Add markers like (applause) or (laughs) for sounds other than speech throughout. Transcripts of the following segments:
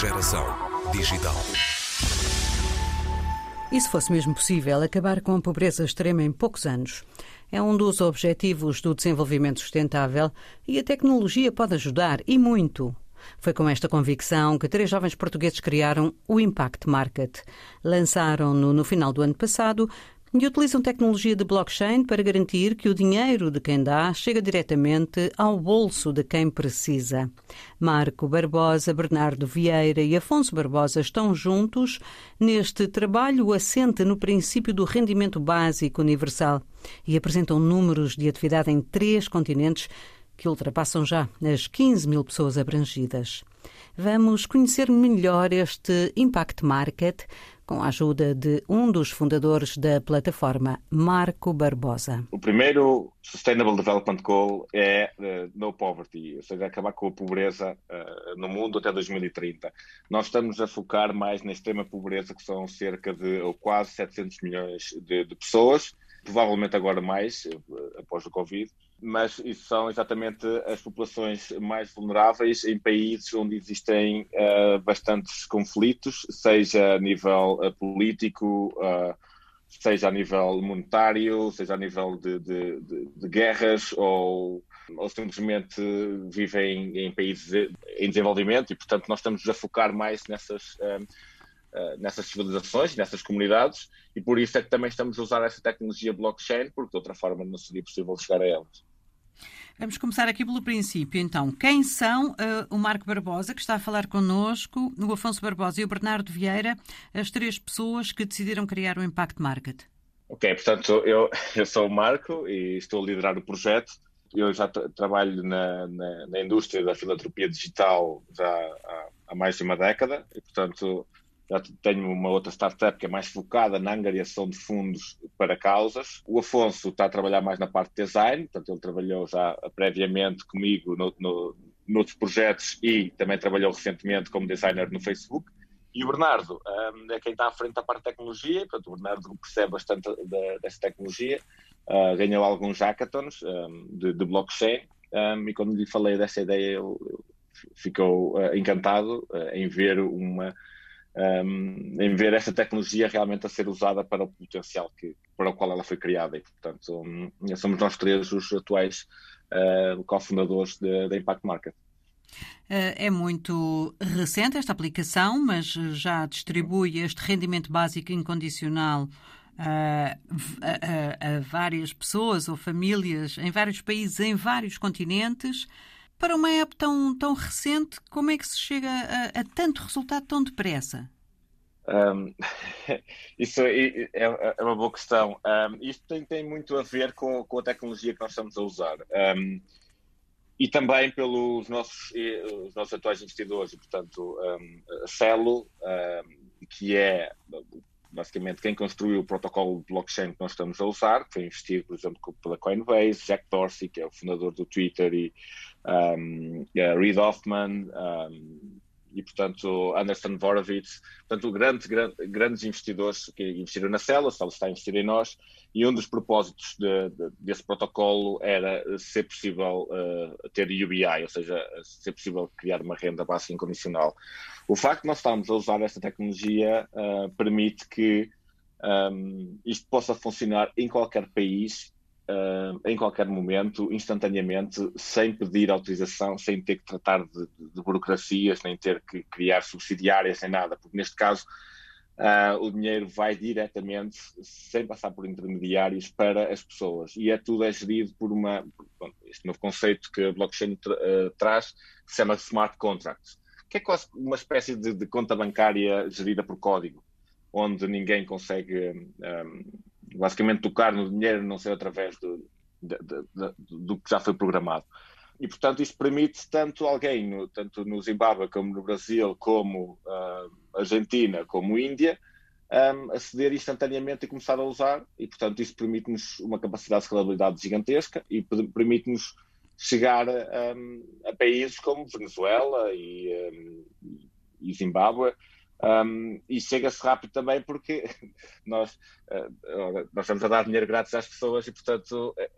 Geração digital. E se fosse mesmo possível acabar com a pobreza extrema em poucos anos? É um dos objetivos do desenvolvimento sustentável e a tecnologia pode ajudar e muito. Foi com esta convicção que três jovens portugueses criaram o Impact Market. Lançaram-no no final do ano passado e utilizam tecnologia de blockchain para garantir que o dinheiro de quem dá chega diretamente ao bolso de quem precisa. Marco Barbosa, Bernardo Vieira e Afonso Barbosa estão juntos neste trabalho assente no princípio do rendimento básico universal e apresentam números de atividade em três continentes que ultrapassam já as 15 mil pessoas abrangidas. Vamos conhecer melhor este Impact Market com a ajuda de um dos fundadores da plataforma, Marco Barbosa. O primeiro Sustainable Development Goal é uh, no poverty, ou seja, acabar com a pobreza uh, no mundo até 2030. Nós estamos a focar mais na extrema pobreza, que são cerca de ou quase 700 milhões de, de pessoas, provavelmente agora mais, uh, após o Covid mas isso são exatamente as populações mais vulneráveis em países onde existem uh, bastantes conflitos, seja a nível uh, político, uh, seja a nível monetário, seja a nível de, de, de, de guerras ou, ou, simplesmente vivem em países em desenvolvimento e, portanto, nós estamos a focar mais nessas. nessas civilizações, nessas comunidades, e por isso é que também estamos a usar essa tecnologia blockchain, porque de outra forma não seria possível chegar a elas. Vamos começar aqui pelo princípio, então. Quem são uh, o Marco Barbosa, que está a falar connosco, o Afonso Barbosa e o Bernardo Vieira, as três pessoas que decidiram criar o Impact Market? Ok, portanto, eu, (laughs) eu sou o Marco e estou a liderar o projeto. Eu já trabalho na, na, na, indústria da filantropia digital já há, há mais de uma década e, portanto, já tenho uma outra startup que é mais focada na angariação de fundos para causas. O Afonso está a trabalhar mais na parte de design, portanto, ele trabalhou já previamente comigo no, no, noutros projetos e também trabalhou recentemente como designer no Facebook. E o Bernardo um, é quem está à frente da parte de tecnologia, portanto, o Bernardo percebe bastante da, dessa tecnologia, uh, ganhou alguns hackathons um, de, de, blockchain, um, e quando lhe falei dessa ideia, ele ficou uh, encantado uh, em ver uma um, em ver esta tecnologia realmente a ser usada para o potencial que, para o qual ela foi criada. E, portanto, um, somos nós três os atuais uh, cofundadores da Impact Market. Uh, é muito recente esta aplicação, mas já distribui este rendimento básico incondicional a, a, a, várias pessoas ou famílias em vários países, em vários continentes. Para uma app tão, tão recente, como é que se chega a, a tanto resultado tão depressa? Um, (laughs) isso é, é, é, uma boa questão. Um, isto tem, tem, muito a ver com, com, a tecnologia que nós estamos a usar. Um, e também pelos nossos, os nossos atuais investidores, portanto, a Celo, que é basicamente quem construiu o protocolo de blockchain que nós estamos a usar, que foi investido, por exemplo, pela Coinbase, Jack Dorsey, que é o fundador do Twitter, e um, yeah, Reid Hoffman, um, e portanto Anderson Vorovitz, portanto grandes, grandes, investidores que investiram na Cela, Cela está a investir em nós, e um dos propósitos de, de, desse protocolo era ser possível uh, ter UBI, ou seja, ser possível criar uma renda básica incondicional. O facto de nós estarmos a usar esta tecnologia uh, permite que um, isto possa funcionar em qualquer país uh, em qualquer momento, instantaneamente, sem pedir autorização, sem ter que tratar de, de, burocracias, nem ter que criar subsidiárias, nem nada, porque neste caso uh, o dinheiro vai diretamente, sem passar por intermediários, para as pessoas. E é tudo é gerido por uma, bom, este novo conceito que a blockchain tra uh, traz, que se chama smart contracts, que é quase uma espécie de, de conta bancária gerida por código onde ninguém consegue um, basicamente tocar no dinheiro não ser através do, do que já foi programado. E, portanto, isso permite tanto alguém, no, tanto no Zimbábue como no Brasil, como uh, Argentina, como Índia, um, aceder instantaneamente e começar a usar. E, portanto, isso permite-nos uma capacidade de escalabilidade gigantesca e permite-nos chegar um, a países como Venezuela e, um, e Zimbábue, Um, e chega-se rápido também porque (laughs) nós, uh, nós estamos a dar dinheiro grátis às pessoas e, portanto, é,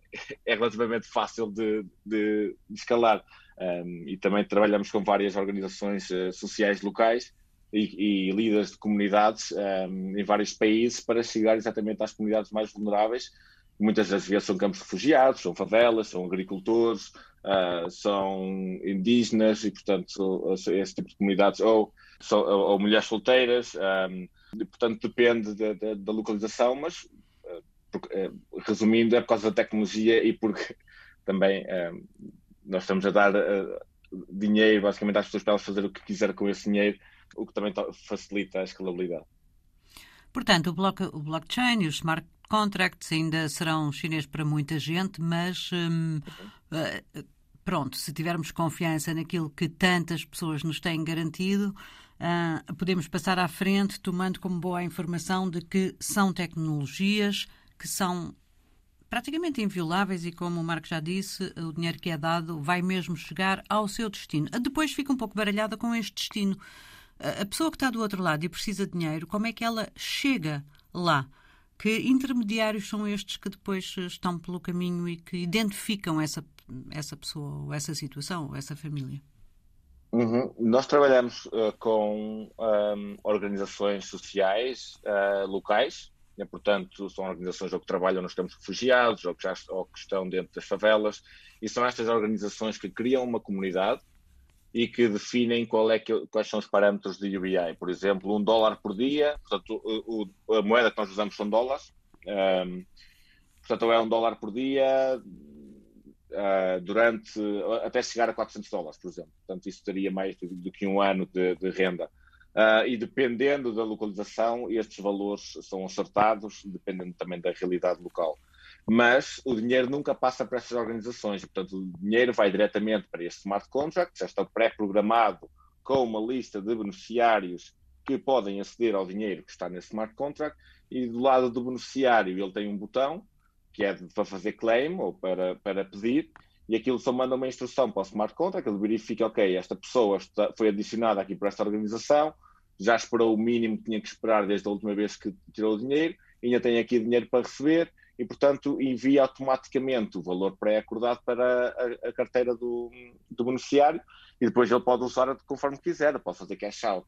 é relativamente fácil de, de, de escalar. Um, e também trabalhamos com várias organizações uh, sociais locais e, e líderes de comunidades um, em vários países para chegar exatamente às comunidades mais vulneráveis. Muitas das vezes são campos refugiados, são favelas, são agricultores, uh, são indígenas e, portanto, esse tipo de comunidades, ou, ou, ou mulheres solteiras. Um, portanto, depende da, da, da localização, mas, uh, uh, resumindo, é por causa da tecnologia e porque (laughs) também nós estamos a dar dinheiro basicamente às pessoas para elas fazer o que quiser com esse dinheiro, o que também facilita a escalabilidade. Portanto, o, bloco, o blockchain e os smart contracts ainda serão chineses para muita gente, mas uh, pronto, se tivermos confiança naquilo que tantas pessoas nos têm garantido, uh, podemos passar à frente tomando como boa a informação de que são tecnologias que são praticamente invioláveis e, como o Marco já disse, o dinheiro que é dado vai mesmo chegar ao seu destino. Depois fica um pouco baralhada com este destino. A pessoa que está do outro lado e precisa de dinheiro, como é que ela chega lá? Que intermediários são estes que depois estão pelo caminho e que identificam essa, essa pessoa, essa situação, essa família? Uhum. Nós trabalhamos uh, com um, organizações sociais uh, locais, né? portanto, são organizações ou que trabalham nos campos refugiados ou que, já, ou que estão dentro das favelas, e são estas organizações que criam uma comunidade e que definem é que, quais são os parâmetros de UBI. Por exemplo, um dólar por dia, portanto, o, o, a moeda que nós usamos são dólares, um, portanto, é um dólar por dia uh, durante, até chegar a 400 dólares, por exemplo. Portanto, isso teria mais do, do que um ano de, de renda. Uh, e dependendo da localização, estes valores são acertados, dependendo também da realidade local mas o dinheiro nunca passa para essas organizações. Portanto, o dinheiro vai diretamente para este smart contract, já está pré-programado com uma lista de beneficiários que podem aceder ao dinheiro que está nesse smart contract, e do lado do beneficiário ele tem um botão que é para fazer claim ou para, para pedir, e aquilo só manda uma instrução para o smart contract, ele verifica, ok, esta pessoa está, foi adicionada aqui para esta organização, já esperou o mínimo que tinha que esperar desde a última vez que tirou o dinheiro, ainda tem aqui dinheiro para receber, e, portanto, envia automaticamente o valor pré-acordado para a, a carteira do, do, beneficiário e depois ele pode usar conforme quiser, pode fazer cash out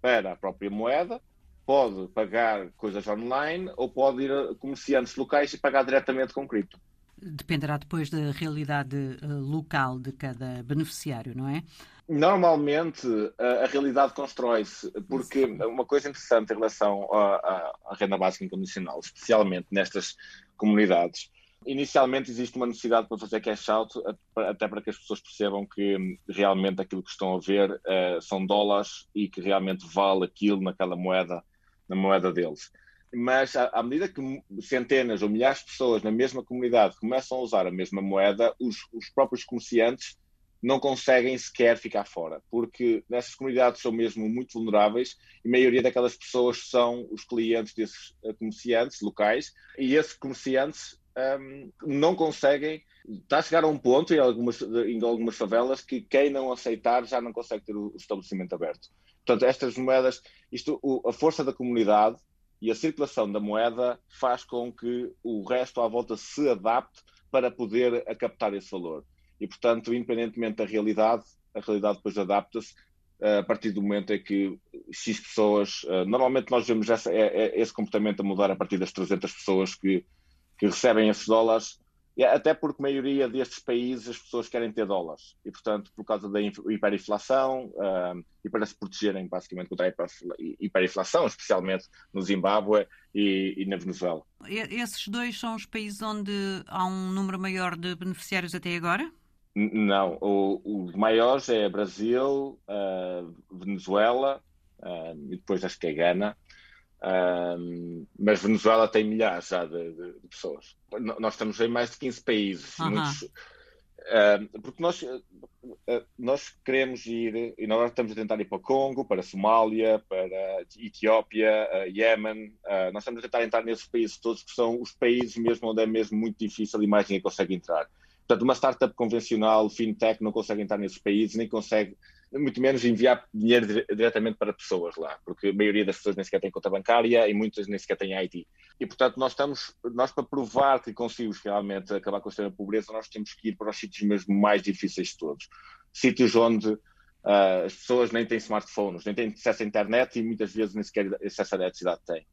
para a própria moeda, pode pagar coisas online ou pode ir a comerciantes locais e pagar diretamente com cripto. Dependerá depois da realidade eh, local de cada beneficiário, não é? Normalmente a, a realidade constrói-se, porque uma coisa interessante em relação à, à, renda básica incondicional, especialmente nestas comunidades, inicialmente existe uma necessidade para fazer cash out, até para que as pessoas percebam que realmente aquilo que estão a ver uh, são dólares e que realmente vale aquilo naquela moeda, na moeda deles. Mas à, à medida que centenas ou milhares de pessoas na mesma comunidade começam a usar a mesma moeda, os, os próprios comerciantes não conseguem sequer ficar fora, porque nessas comunidades são mesmo muito vulneráveis e a maioria daquelas pessoas são os clientes desses eh, comerciantes locais e esses comerciantes um, não conseguem. Está a chegar a um ponto em algumas, em algumas favelas que quem não aceitar já não consegue ter o estabelecimento aberto. Portanto, estas moedas, isto, o, a força da comunidade e a circulação da moeda faz com que o resto à volta se adapte para poder captar esse valor e, portanto, independentemente da realidade, a realidade depois adapta-se eh, a partir do momento em que X pessoas, eh, normalmente nós vemos essa, é, é esse comportamento a mudar a partir das 300 pessoas que, que recebem esses dólares, até porque a maioria destes países as pessoas querem ter dólares e, portanto, por causa da hiperinflação uh, e para se protegerem basicamente contra a hiperinflação, especialmente no Zimbábue e, e, na Venezuela. Esses dois são os países onde há um número maior de beneficiários até agora? Não, os maiores é Brasil, uh, Venezuela uh, e depois acho que é Gana. Uh, mas Venezuela tem milhares já de, de, de, pessoas. Nós estamos em mais de 15 países. -huh. Muitos, porque nós, nós queremos ir, e nós estamos a tentar ir para Congo, para Somália, para Etiópia, Iémen. nós estamos a tentar entrar nesses países todos, que são os países mesmo onde é mesmo muito difícil e mais ninguém consegue entrar. Portanto, uma startup convencional, fintech, não consegue entrar nesses países, nem consegue muito menos enviar dinheiro diretamente para pessoas lá, porque a maioria das pessoas nem sequer tem conta bancária e muitas nem sequer têm IT. E, portanto, nós estamos, nós para provar que conseguimos realmente acabar com a extrema pobreza, nós temos que ir para os sítios mesmo mais difíceis de todos. Sítios onde uh, as pessoas nem têm smartphones, nem têm acesso à internet e muitas vezes nem sequer acesso à eletricidade têm.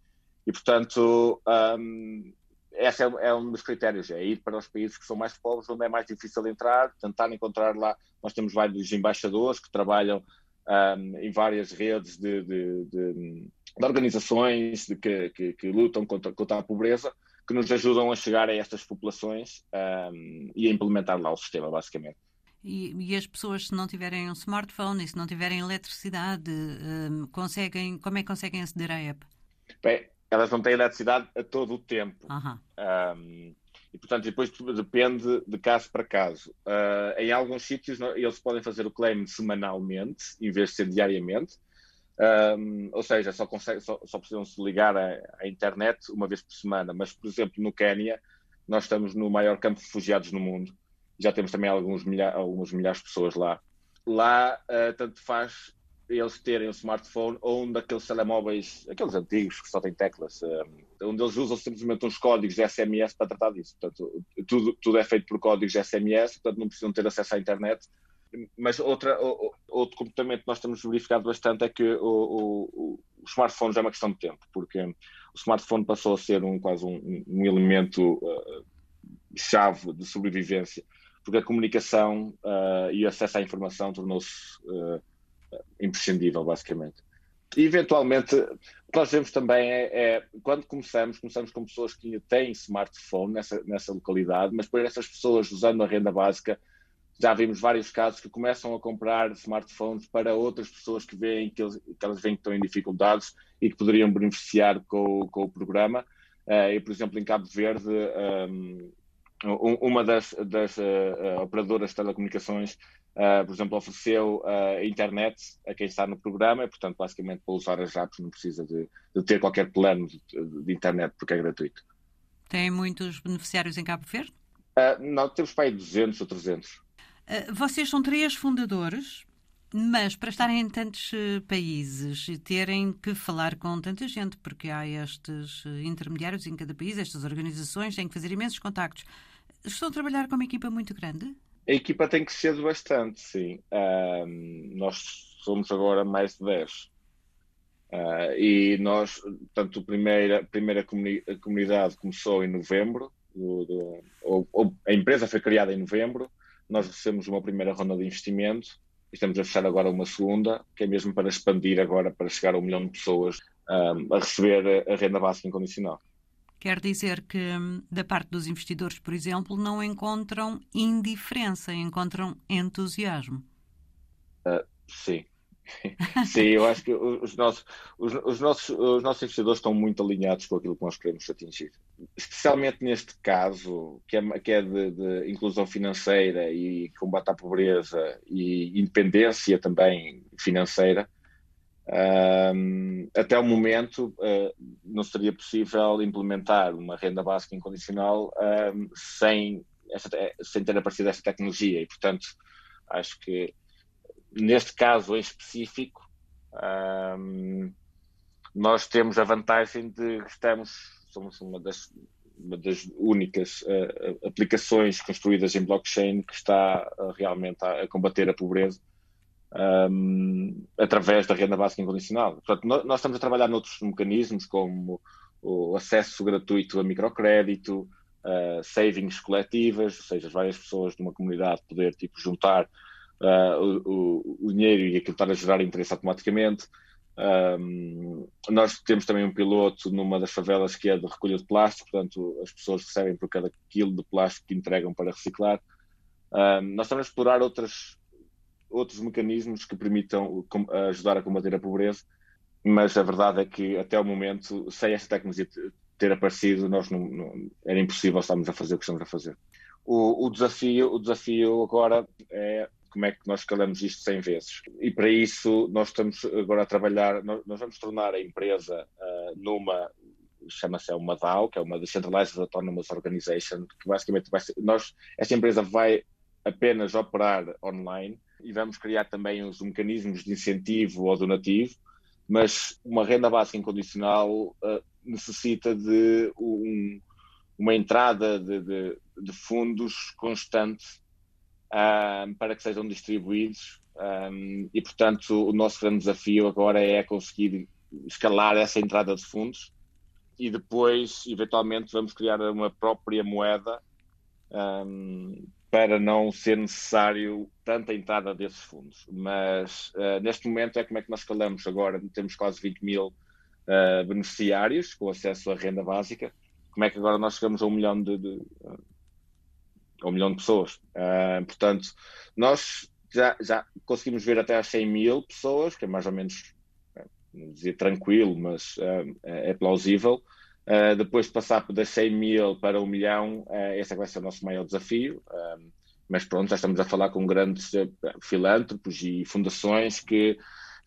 E, portanto, um, esse é, é, um dos critérios, é ir para os países que são mais pobres, onde é mais difícil entrar, tentar encontrar lá. Nós temos vários embaixadores que trabalham um, em várias redes de, de, de, de organizações que, que, que, lutam contra, contra a pobreza, que nos ajudam a chegar a estas populações um, e a implementar lá o sistema, basicamente. E, e, as pessoas, se não tiverem um smartphone e se não tiverem eletricidade, um, conseguem, como é que conseguem aceder à app? Bem, elas não têm eletricidade a todo o tempo. Uhum. Um, e, portanto, depois depende de caso para caso. Uh, em alguns sítios, eles podem fazer o claim semanalmente, em vez de ser diariamente. Um, ou seja, só, consegue, só, só precisam se ligar à, internet uma vez por semana. Mas, por exemplo, no Quênia, nós estamos no maior campo de refugiados no mundo. Já temos também alguns milha, algumas milhares de pessoas lá. Lá, uh, tanto faz eles terem um smartphone ou um daqueles telemóveis, aqueles antigos que só têm teclas, um, onde eles usam simplesmente uns códigos de SMS para tratar disso. Portanto, tudo, tudo é feito por códigos de SMS, portanto não precisam ter acesso à internet. Mas outra, outro comportamento que nós temos verificado bastante é que o, o, os smartphones é uma questão de tempo, porque o smartphone passou a ser um, quase um, um elemento uh, chave de sobrevivência, porque a comunicação uh, e o acesso à informação tornou-se uh, imprescindível, basicamente. E, eventualmente, o que nós vemos também é, é, quando começamos, começamos com pessoas que têm smartphone nessa, nessa localidade, mas por essas pessoas usando a renda básica, já vimos vários casos que começam a comprar smartphones para outras pessoas que veem que, eles, que elas veem que estão em dificuldades e que poderiam beneficiar com, com o programa. Uh, e, por exemplo, em Cabo Verde, um, uma das, das uh, operadoras de telecomunicações Uh, por exemplo, ofereceu uh, a internet a quem está no programa e, portanto, basicamente para usar as apps não precisa de, de ter qualquer plano de, de, internet porque é gratuito. Tem muitos beneficiários em Cabo Verde? Uh, não, temos para aí 200 ou 300. vocês são três fundadores, mas para estarem em tantos países e terem que falar com tanta gente, porque há estes intermediários em cada país, estas organizações têm que fazer imensos contactos. Estão a trabalhar com uma equipa muito grande? A equipa tem crescido bastante, sim. Nós somos agora mais de 10. Uh, ah, e nós, portanto, a primeira, primeira comuni a comunidade começou em novembro, do, do, ou, ou, a empresa foi criada em novembro, nós recebemos uma primeira ronda de investimento e estamos a fechar agora uma segunda, que é mesmo para expandir agora, para chegar a um milhão de pessoas um, a receber a renda básica incondicional. Quer dizer que, hum, da parte dos investidores, por exemplo, não encontram indiferença, encontram entusiasmo. Uh, sim. (laughs) sim, eu acho que os nossos, os, os, nossos, os nossos investidores estão muito alinhados com aquilo que nós queremos atingir. Especialmente neste caso, que é, que é de, de inclusão financeira e combate à pobreza e independência também financeira, um, até o momento, uh, não seria possível implementar uma renda básica incondicional um, sem, essa, sem ter aparecido esta tecnologia. E, portanto, acho que neste caso em específico, um, nós temos a vantagem de que estamos, somos uma das, uma das únicas uh, aplicações construídas em blockchain que está uh, realmente a, a combater a pobreza um, através da renda básica incondicional. Portanto, nós estamos a trabalhar noutros mecanismos, como o acesso gratuito a microcrédito, uh, savings coletivas, ou seja, várias pessoas de uma comunidade poder tipo, juntar uh, o, o, dinheiro e aquilo estar a gerar interesse automaticamente. Um, nós temos também um piloto numa das favelas que é de recolha de plástico, portanto, as pessoas recebem por cada quilo de plástico que entregam para reciclar. Um, nós estamos a explorar outras, outros mecanismos que permitam ajudar a combater a pobreza, mas a verdade é que até o momento, sem esta tecnologia ter aparecido, nós não, não era impossível estarmos a fazer o que estamos a fazer. O, o, desafio, o desafio agora é como é que nós escalamos isto 100 vezes. E para isso nós estamos agora a trabalhar, nós, nós vamos tornar a empresa uh, numa, chama-se uma DAO, que é uma Decentralized Autonomous Organization, que basicamente vai ser, nós, esta empresa vai apenas operar online e vamos criar também os mecanismos de incentivo ou donativo, mas uma renda básica incondicional uh, necessita de um, uma entrada de, de, de fundos constante um, para que sejam distribuídos um, e, portanto, o nosso grande desafio agora é conseguir escalar essa entrada de fundos e depois, eventualmente, vamos criar uma própria moeda um, para não ser necessário tanta entrada desses fundos. Mas uh, neste momento é como é que nós escalamos agora, temos quase 20 mil uh, beneficiários com acesso à renda básica. Como é que agora nós chegamos a um milhão de, de uh, um milhão de pessoas? Portanto, nós já, já conseguimos ver até às 100 mil pessoas, que é mais ou menos, não dizer tranquilo, mas é, é plausível. Uh, depois de passar das 100 mil para um milhão, uh, esse vai ser o nosso maior desafio. Uh, mas pronto, já estamos a falar com grandes filântropos e fundações que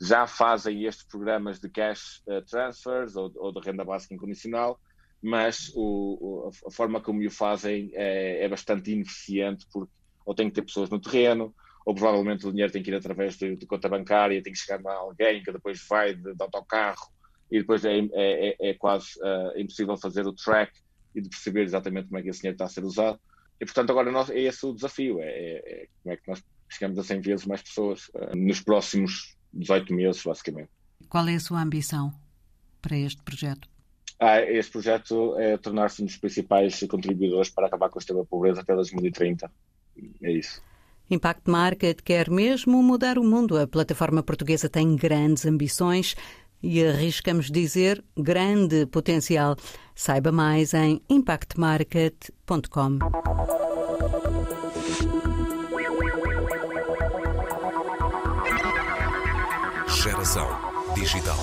já fazem estes programas de cash transfers ou, ou de renda básica incondicional, mas o, o, a forma como o fazem é, é, bastante ineficiente, porque ou tem que ter pessoas no terreno, ou provavelmente o dinheiro tem que ir através de, de conta bancária, tem que chegar a alguém que depois vai de, de autocarro e depois é, é, é, é quase uh, impossível fazer o track e de perceber exatamente como é que esse dinheiro está a ser usado. E, portanto, agora nós, é esse o desafio, é, é, é como é que nós chegamos a 100 vezes mais pessoas uh, nos próximos 18 meses, basicamente. Qual é a sua ambição para este projeto? Ah, este projeto é tornar-se um dos principais contribuidores para acabar com a extrema pobreza até 2030. É isso. Impact Market quer mesmo mudar o mundo. A plataforma portuguesa tem grandes ambições e arriscamos dizer grande potencial. Saiba mais em impactmarket.com. Geração digital.